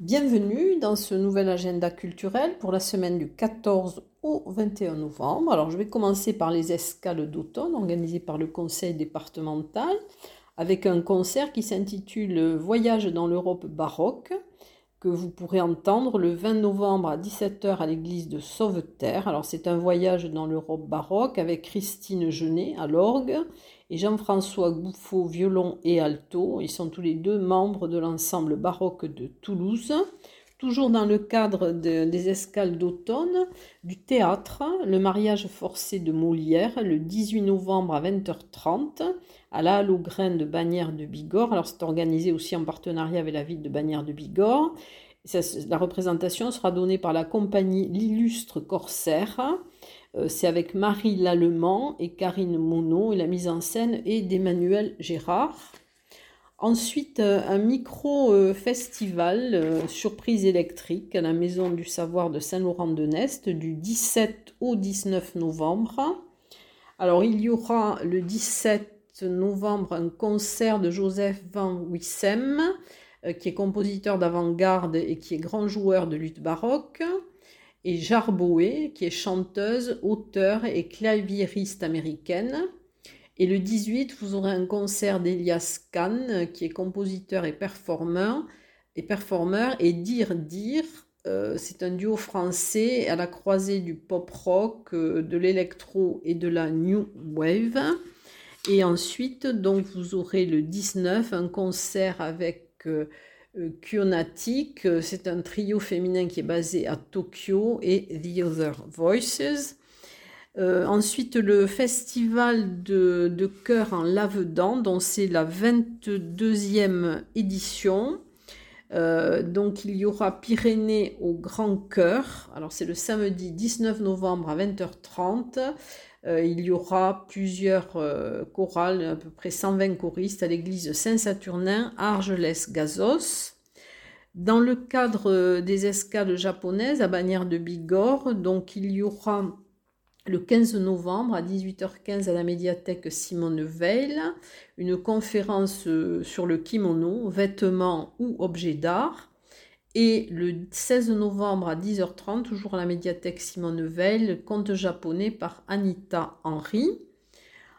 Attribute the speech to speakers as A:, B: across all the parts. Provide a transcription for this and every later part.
A: Bienvenue dans ce nouvel agenda culturel pour la semaine du 14 au 21 novembre. Alors je vais commencer par les escales d'automne organisées par le conseil départemental avec un concert qui s'intitule Voyage dans l'Europe baroque que vous pourrez entendre le 20 novembre à 17h à l'église de Sauveterre. Alors c'est un voyage dans l'Europe baroque avec Christine Genet à l'orgue et Jean-François Gouffaut violon et alto. Ils sont tous les deux membres de l'ensemble baroque de Toulouse. Toujours dans le cadre des escales d'automne, du théâtre, le mariage forcé de Molière, le 18 novembre à 20h30, à la Halle aux de Bagnères de Bigorre. Alors c'est organisé aussi en partenariat avec la ville de Bagnères de Bigorre. la représentation sera donnée par la compagnie L'Illustre Corsaire. Euh, c'est avec Marie Lallemand et Karine Monod et la mise en scène est d'Emmanuel Gérard. Ensuite, euh, un micro-festival euh, surprise électrique à la Maison du Savoir de Saint-Laurent-de-Nest du 17 au 19 novembre. Alors, il y aura le 17 novembre un concert de Joseph Van Wissem, qui est compositeur d'avant-garde et qui est grand joueur de lutte baroque et Jarboé, qui est chanteuse, auteure et claviériste américaine. Et le 18, vous aurez un concert d'Elias Kahn, qui est compositeur et performeur. Et, performeur, et Dire Dire, euh, c'est un duo français à la croisée du pop rock, euh, de l'électro et de la new wave. Et ensuite, donc, vous aurez le 19 un concert avec euh, euh, c'est un trio féminin qui est basé à Tokyo et The Other Voices. Euh, ensuite, le festival de, de en Lavedan, dont c'est la 22e édition. Euh, donc, il y aura Pyrénées au Grand Chœur. Alors, c'est le samedi 19 novembre à 20h30. il y aura plusieurs chorales, à peu près 120 choristes à l'église Saint-Saturnin à Argelès-Gazos. Dans le cadre euh, des escales japonaises à Bagnères de Bigorre, donc il y aura le 15 novembre à 18h15 à la médiathèque Simone Veil, une conférence euh, sur le kimono, vêtements ou objets d'art. Et le 16 novembre à 10h30, toujours à la médiathèque Simone Veil, conte japonais par Anita Henry.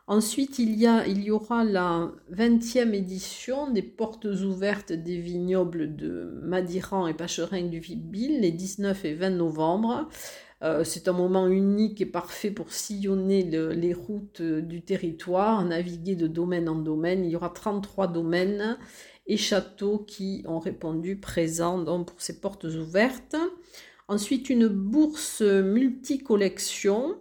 A: Ensuite, il y, a, il y aura la 20e édition des portes ouvertes des vignobles de Madiran et Pacherin du Vibil, les 19 et 20 novembre. Euh, c'est un moment unique et parfait pour sillonner les routes du territoire, naviguer de domaine en domaine. Il y aura 33 domaines et châteaux qui ont répondu présents pour ces portes ouvertes. Ensuite, une bourse multicollection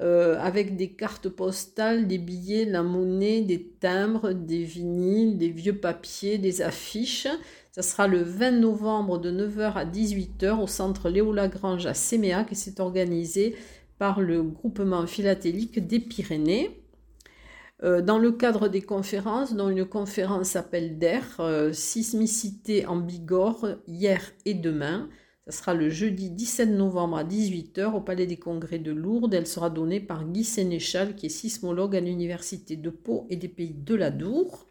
A: euh, avec des cartes postales, des billets, la monnaie, des timbres, des vinyles, des vieux papiers, des affiches. Ça sera le 20 novembre de 9h à 18h au centre Léo Lagrange à Séméac et c'est organisé par le groupement philatélique des Pyrénées. Euh, dans le cadre des conférences, dont une conférence s'appelle DER, euh, Sismicité en Bigorre, hier et demain, ce sera le jeudi 17 novembre à 18h au Palais des Congrès de Lourdes. Elle sera donnée par Guy Sénéchal, qui est sismologue à l'Université de Pau et des Pays de la Dour.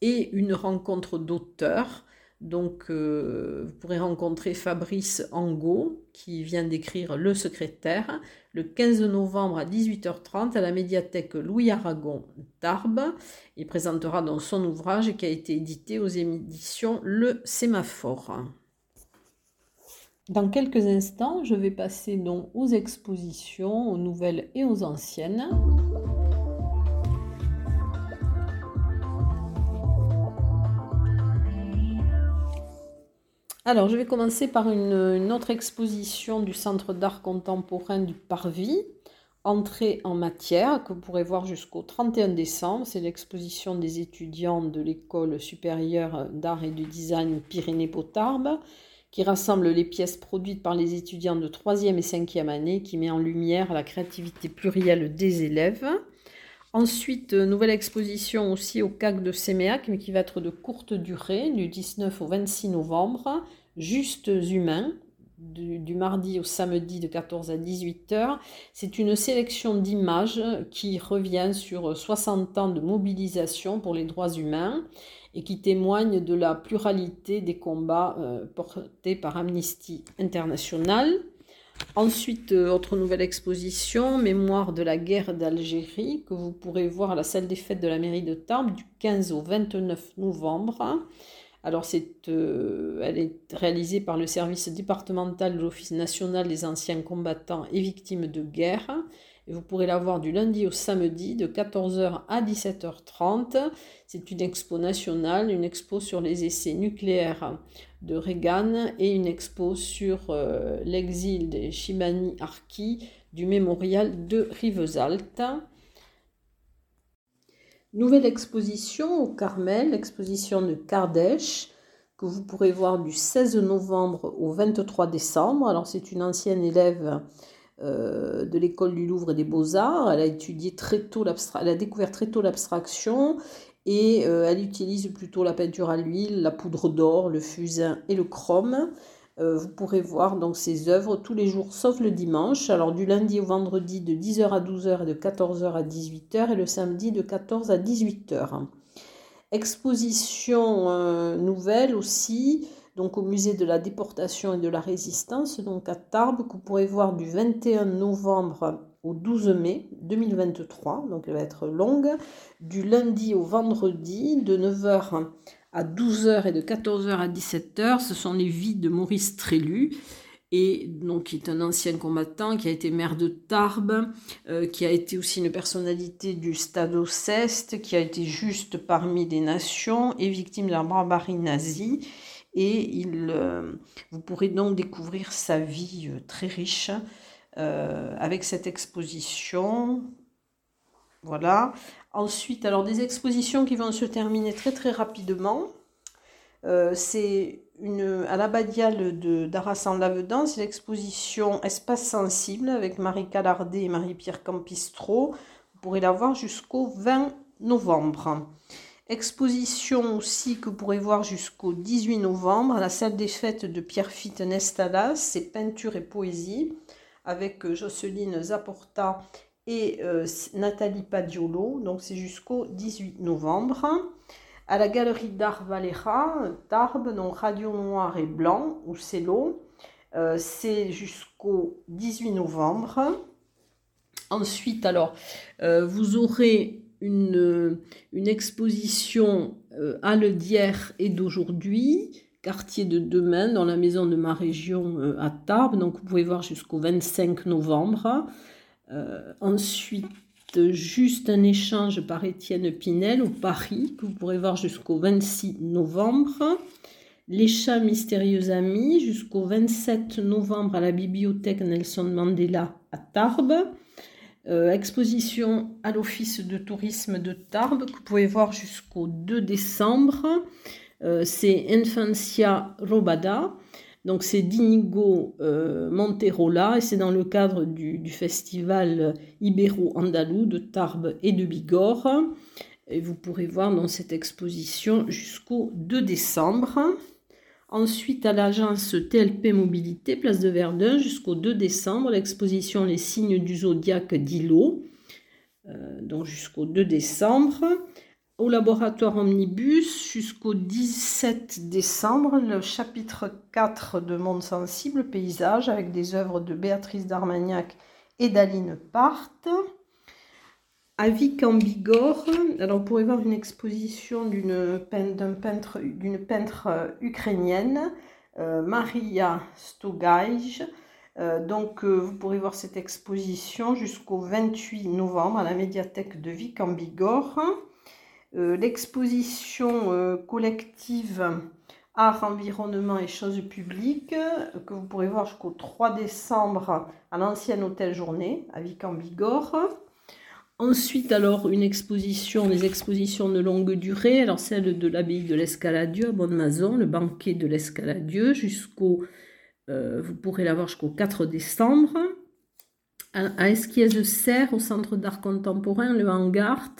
A: Et une rencontre d'auteurs. Donc, euh, vous pourrez rencontrer Fabrice Angot, qui vient d'écrire Le secrétaire, le 15 novembre à 18h30 à la médiathèque Louis Aragon d'Arbes. Il présentera dans son ouvrage qui a été édité aux éditions Le Sémaphore. Dans quelques instants, je vais passer donc aux expositions, aux nouvelles et aux anciennes. Alors, je vais commencer par une, autre exposition du Centre d'art contemporain du Parvis, Entrée en matière, que vous pourrez voir jusqu'au 31 décembre. C'est l'exposition des étudiants de l'École supérieure d'art et de design Pyrénées-Potarbes qui rassemble les pièces produites par les étudiants de 3e et 5e année, qui met en lumière la créativité plurielle des élèves. Ensuite, nouvelle exposition aussi au CAC de Séméac, mais qui va être de courte durée, du 19 au 26 novembre. Justes humains, du, mardi au samedi de 14 à 18 heures. C'est une sélection d'images qui revient sur 60 ans de mobilisation pour les droits humains et qui témoigne de la pluralité des combats euh, portés par Amnesty International. Ensuite, euh, autre nouvelle exposition, Mémoire de la guerre d'Algérie, que vous pourrez voir à la salle des fêtes de la mairie de Tarbes du 15 au 29 novembre. Alors, euh, elle est réalisée par le service départemental de l'Office national des anciens combattants et victimes de guerre. Et vous pourrez la voir du lundi au samedi de 14h à 17h30. C'est une expo nationale, une expo sur les essais nucléaires de Reagan et une expo sur euh, l'exil des Shimani Arki du mémorial de Rivesaltes. Nouvelle exposition au Carmel, l'exposition de Kardèche, que vous pourrez voir du 16 novembre au 23 décembre. Alors c'est une ancienne élève euh, de l'école du Louvre et des Beaux-Arts. Elle a étudié très tôt elle a découvert très tôt l'abstraction et euh, elle utilise plutôt la peinture à l'huile, la poudre d'or, le fusain et le chrome. Euh, vous pourrez voir donc ces œuvres tous les jours sauf le dimanche. Alors du lundi au vendredi de 10h à 12h et de 14h à 18h et le samedi de 14 à 18h. Exposition euh, nouvelle aussi, donc au musée de la déportation et de la résistance, donc à Tarbes, que vous pourrez voir du 21 novembre au 12 mai 2023, donc elle va être longue, du lundi au vendredi de 9h à 12h et de 14h à 17h. Ce sont les vies de Maurice Trélu, et donc qui est un ancien combattant, qui a été maire de Tarbes, euh, qui a été aussi une personnalité du Stade Ceste, qui a été juste parmi les nations et victime de la barbarie nazie. Et il, euh, vous pourrez donc découvrir sa vie euh, très riche avec cette exposition. Voilà. Ensuite, alors des expositions qui vont se terminer très très rapidement. Euh, c'est une, à l'abbadiale d'Arras-en-Lavedan, c'est l'exposition Espace sensible avec Marie Calardet et Marie-Pierre Campistro. Vous pourrez la voir jusqu'au 20 novembre. Exposition aussi que vous pourrez voir jusqu'au 18 novembre à la salle des fêtes de Pierre-Fitte Nestalas, c'est peinture et poésie avec Jocelyne Zaporta et euh, Nathalie Padiolo. Donc c'est jusqu'au 18 novembre. À la galerie d'art Valera, Tarbes, donc Radio Noir et Blanc, ou Cello. Euh, c'est jusqu'au 18 novembre. Ensuite, alors, euh, vous aurez une, une exposition à Le d'hier et d'aujourd'hui, quartier de demain, dans la maison de ma région à Tarbes. Donc, vous pouvez voir jusqu'au 25 novembre. Euh, ensuite, juste un échange par Étienne Pinel au Paris, que vous pourrez voir jusqu'au 26 novembre. Les chats mystérieux amis, jusqu'au 27 novembre à la bibliothèque Nelson Mandela à Tarbes. Euh, exposition à l'Office de tourisme de Tarbes, que vous pouvez voir jusqu'au 2 décembre. Euh, c'est Infancia Robada. Donc c'est d'Inigo euh, Monterola et c'est dans le cadre du, festival Ibero-Andalou de Tarbes et de Bigorre. Vous pourrez voir dans cette exposition jusqu'au 2 décembre. Ensuite, à l'agence TLP Mobilité, place de Verdun, jusqu'au 2 décembre, l'exposition Les signes du zodiaque d'Ilo, euh, donc jusqu'au 2 décembre au laboratoire Omnibus jusqu'au 17 décembre, le chapitre 4 de Monde sensible, paysage, avec des œuvres de Béatrice d'Armagnac et d'Aline Part. À Vic en Bigorre, alors on pourrait voir une exposition d'une peintre, peintre euh, ukrainienne, euh, Maria Stogaj. Euh, donc vous pourrez voir cette exposition jusqu'au 28 novembre à la médiathèque de Vic en Bigorre. Euh, l'exposition euh, collective Art, Environnement et Choses publiques, euh, que vous pourrez voir jusqu'au 3 décembre à l'ancien hôtel Journée, à Vic en Bigorre. Ensuite, alors, une exposition, des expositions de longue durée, alors celle de l'abbaye de l'Escaladieu à Bonne-Mazon, le banquet de l'Escaladieu, jusqu'au, vous pourrez la voir jusqu'au 4 décembre. à Esquies de Serre, au Centre d'art contemporain, le Hangar,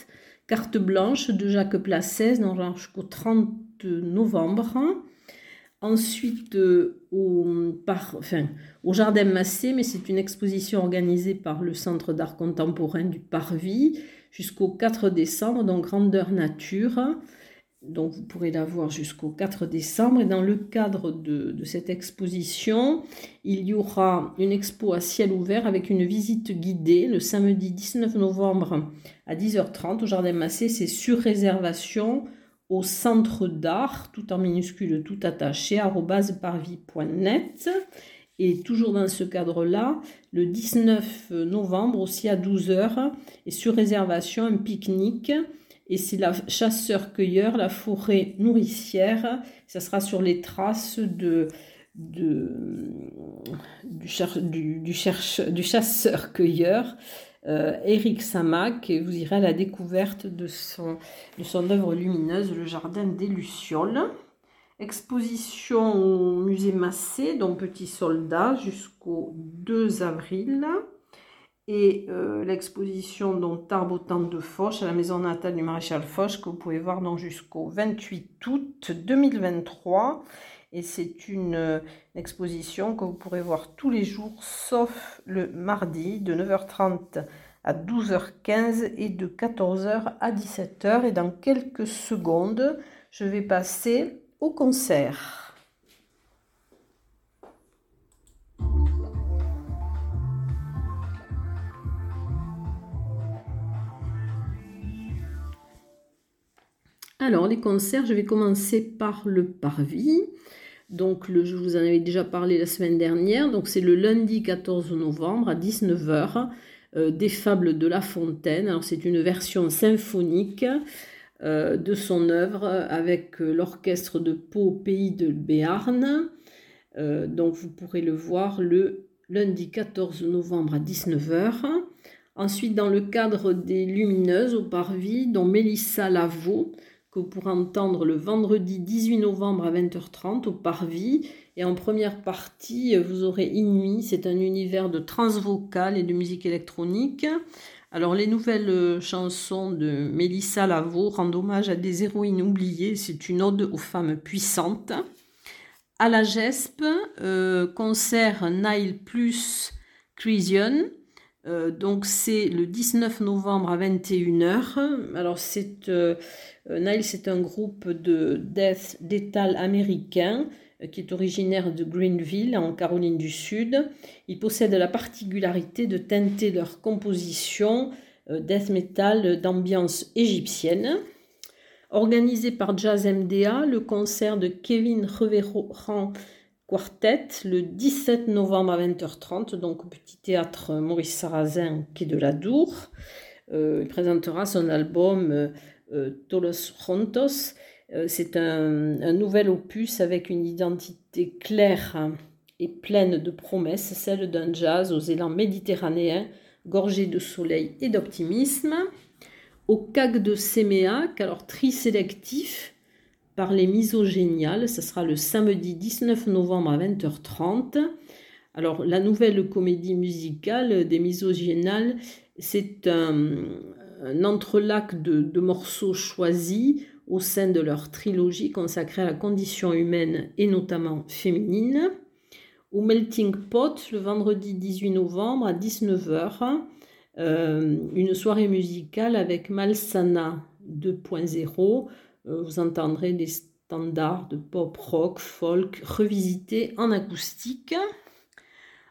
A: Carte blanche de Jacques Placès, jusqu'au 30 novembre. Ensuite, au, par, enfin, au Jardin Massé, mais c'est une exposition organisée par le Centre d'art contemporain du Parvis jusqu'au 4 décembre, donc Grandeur Nature. Donc vous pourrez la voir jusqu'au 4 décembre. Et dans le cadre de, cette exposition, il y aura une expo à ciel ouvert avec une visite guidée le samedi 19 novembre à 10h30 au Jardin Massé. C'est sur réservation au centre d'art, tout en minuscule, tout attaché, parvis.net. Et toujours dans ce cadre-là, le 19 novembre, aussi à 12h, et sur réservation, un pique-nique et c'est la chasseur-cueilleur, la forêt nourricière. Ça sera sur les traces de, de du, du, du, chasseur-cueilleur euh, Eric Samac et vous irez à la découverte de son, de son œuvre lumineuse, Le Jardin des Lucioles. Exposition au musée Massé, dont Petit Soldat, jusqu'au 2 avril et euh, l'exposition Tarbotan de Foch à la maison natale du maréchal Foch que vous pouvez voir jusqu'au 28 août 2023 et c'est une, euh, exposition que vous pourrez voir tous les jours sauf le mardi de 9h30 à 12h15 et de 14h à 17h et dans quelques secondes je vais passer au concert. Alors, les concerts, je vais commencer par le parvis. Donc, je vous en avais déjà parlé la semaine dernière. Donc, c'est le lundi 14 novembre à 19h euh, des Fables de La Fontaine. Alors, c'est une version symphonique euh, de son œuvre avec euh, l'orchestre de Pau Pays de Béarn. donc, vous pourrez le voir le lundi 14 novembre à 19h. Ensuite, dans le cadre des Lumineuses au Parvis, dont Mélissa Lavaux que entendre le vendredi 18 novembre à 20h30 au Parvis. Et en première partie, vous aurez Inuit, c'est un univers de transvocal et de musique électronique. Alors les nouvelles euh, chansons de Mélissa Lavo rendent hommage à des héroïnes oubliées, c'est une ode aux femmes puissantes. À la GESP, euh, concert Nile plus Crisian. Euh, donc c'est le 19 novembre à 21h. Alors c'est euh, euh, Nile, c'est un groupe de death metal américain qui est originaire de Greenville en Caroline du Sud. Ils possèdent la particularité de teinter leur composition death metal d'ambiance égyptienne. Organisé par Jazz MDA, le concert de Kevin Reverand Quartet le 17 novembre à 20h30, donc au petit théâtre Maurice Sarrazin est de la Dour. Euh, il présentera son album euh, euh, Tolos Rontos. C'est un, nouvel opus avec une identité claire et pleine de promesses, celle d'un jazz aux élans méditerranéens, gorgé de soleil et d'optimisme. Au CAC de Séméac, alors tri-sélectif, par les misogéniales. Ce sera le samedi 19 novembre à 20h30. Alors, la nouvelle comédie musicale des misogéniales, c'est un, entrelac de, morceaux choisis au sein de leur trilogie consacrée à la condition humaine et notamment féminine. Au Melting Pot, le vendredi 18 novembre à 19h, euh, une soirée musicale avec Malsana 2.0, euh, vous entendrez des standards de pop rock, folk revisités en acoustique.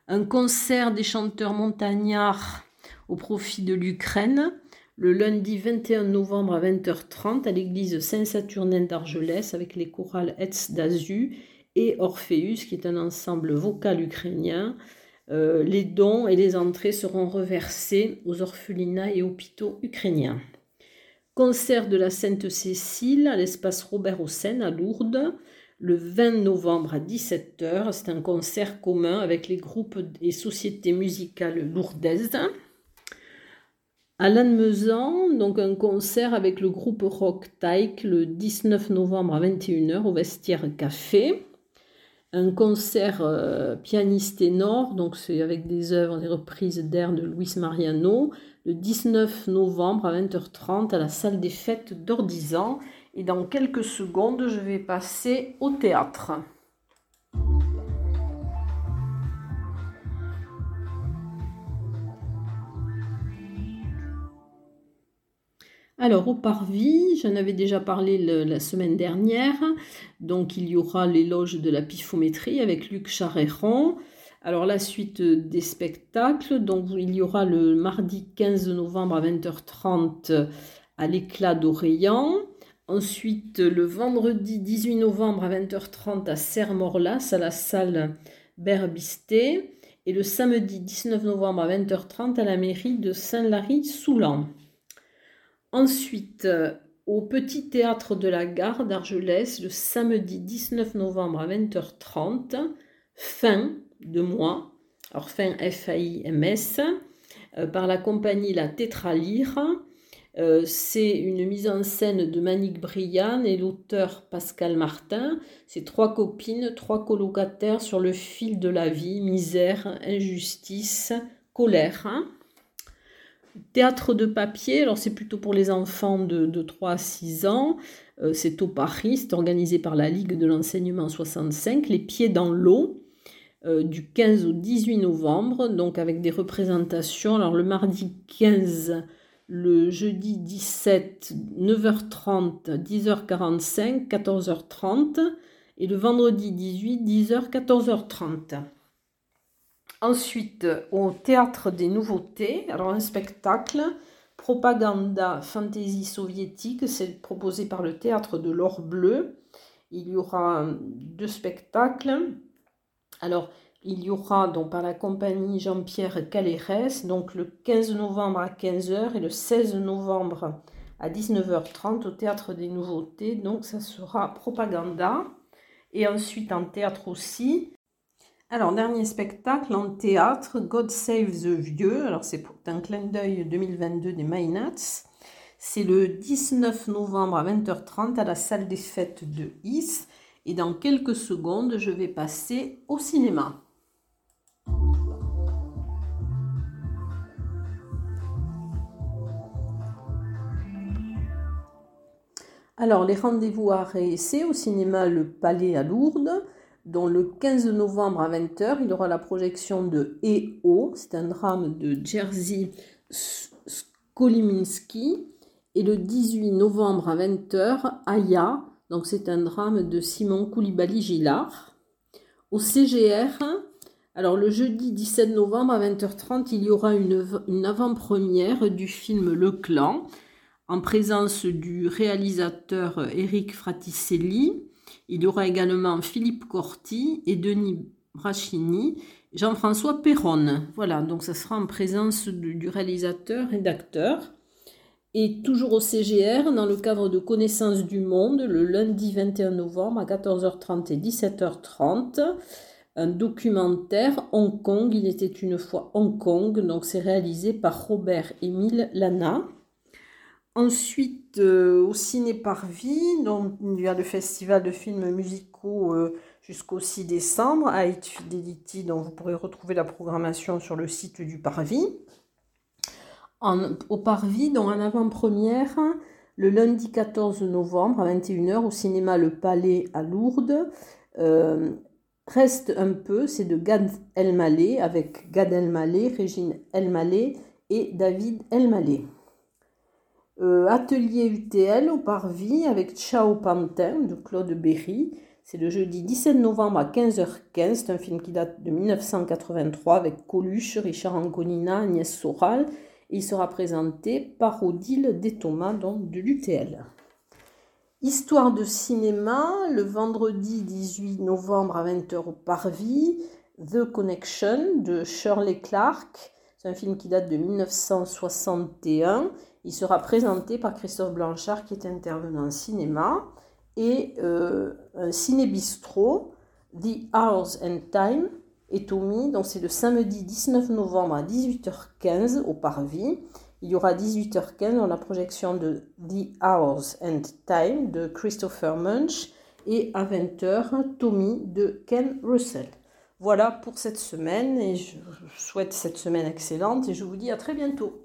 A: Un concert des chanteurs montagnards au profit de l'Ukraine le lundi 21 novembre à 20h30 à l'église Saint-Saturnin d'Argelès avec les chorales Etz d'Azu et Orpheus qui est un ensemble vocal ukrainien. Euh, les dons et les entrées seront reversés aux orphelinats et hôpitaux ukrainiens. Concert de la Sainte-Cécile à l'espace Robert Hossein à Lourdes le 20 novembre à 17h. C'est un concert commun avec les groupes et sociétés musicales lourdaises. À Lannemezan, donc un concert avec le groupe Rock Tyke le 19 novembre à 21h au Vestiaire Café. un concert euh, pianiste ténor, donc c'est avec des œuvres, des reprises d'air de Luis Mariano, le 19 novembre à 20h30 à la salle des fêtes d'Ordizan. Et dans quelques secondes, je vais passer au théâtre. Alors, au Parvis, j'en avais déjà parlé la semaine dernière. Donc, il y aura l'éloge de la pifométrie avec Luc Charéron. Alors, la suite des spectacles. Donc, il y aura le mardi 15 novembre à 20h30 à l'éclat d'Orléans. Ensuite, le vendredi 18 novembre à 20h30 à Serre-Morlas, à la salle Berbisté. Et le samedi 19 novembre à 20h30 à la mairie de Saint-Lary-Soulan. Ensuite, euh, au Petit Théâtre de la Gare d'Argelès, le samedi 19 novembre à 20h30, fin de mois, alors fin F-A-I-M-S, euh, par la compagnie La Tétralire. Euh, c'est une mise en scène de Manique Briand et l'auteur Pascal Martin. C'est trois copines, trois colocataires sur le fil de la vie, misère, injustice, colère. Théâtre de papier, alors c'est plutôt pour les enfants de, 3 à 6 ans. Euh, c'est au Paris, c'est organisé par la Ligue de l'enseignement 65. Les pieds dans l'eau, euh, du 15 au 18 novembre, donc avec des représentations. Alors le mardi 15, le jeudi 17, 9h30, 10h45, 14h30. Et le vendredi 18, 10h, 14h30. Ensuite, au Théâtre des Nouveautés, alors un spectacle, Propaganda Fantasy soviétique, c'est proposé par le Théâtre de l'Or Bleu. Il y aura deux spectacles. Alors, il y aura donc par la compagnie Jean-Pierre Calérès, donc le 15 novembre à 15h et le 16 novembre à 19h30 au Théâtre des Nouveautés. Donc, ça sera Propaganda. Et ensuite, en théâtre aussi, alors, dernier spectacle en théâtre, God Save the Vieux. Alors, c'est un clin d'œil 2022 des Maynats. C'est le 19 novembre à 20h30 à la salle des fêtes de Is. Et dans quelques secondes, je vais passer au cinéma. Alors, les rendez-vous à réessayer au cinéma Le Palais à Lourdes dont le 15 novembre à 20h, il aura la projection de E.O., c'est un drame de Jerzy Skoliminski, et le 18 novembre à 20h, Aya, donc c'est un drame de Simon Koulibaly-Gillard. Au CGR, alors le jeudi 17 novembre à 20h30, il y aura une, avant-première du film Le Clan, en présence du réalisateur Eric Fraticelli, il y aura également Philippe Corti et Denis Brachini, Jean-François Perron. Voilà, donc ça sera en présence du réalisateur et d'acteur. Et toujours au CGR, dans le cadre de Connaissance du Monde, le lundi 21 novembre à 14h30 et 17h30, un documentaire Hong Kong, il était une fois Hong Kong, donc c'est réalisé par Robert-Émile Lana. Ensuite, euh, au Ciné Parvis, donc, il y a le festival de films musicaux euh, jusqu'au 6 décembre, à Fidelity, dont vous pourrez retrouver la programmation sur le site du Parvis. Au Parvis, donc en avant-première, le lundi 14 novembre à 21h au cinéma Le Palais à Lourdes. Euh, reste un peu, c'est de Gad Elmaleh avec Gad Elmaleh, Régine Elmaleh et David Elmaleh. Euh, atelier UTL au Parvis avec Ciao Pantin de Claude Berry. C'est le jeudi 17 novembre à 15h15. C'est un film qui date de 1983 avec Coluche, Richard Anconina, Agnès Soral. Il sera présenté par Odile Déthomas, donc de l'UTL. Histoire de cinéma, le vendredi 18 novembre à 20h au Parvis. The Connection de Shirley Clark. C'est un film qui date de 1961 il sera présenté par Christophe Blanchard qui est intervenant en cinéma et euh, un ciné-bistrot, The Hours and Time, est omis. Donc c'est le samedi 19 novembre à 18h15 au Parvis. Il y aura 18h15 dans la projection de The Hours and Time de Christopher Munch et à 20h, Tommy de Ken Russell. Voilà pour cette semaine et je souhaite cette semaine excellente et je vous dis à très bientôt.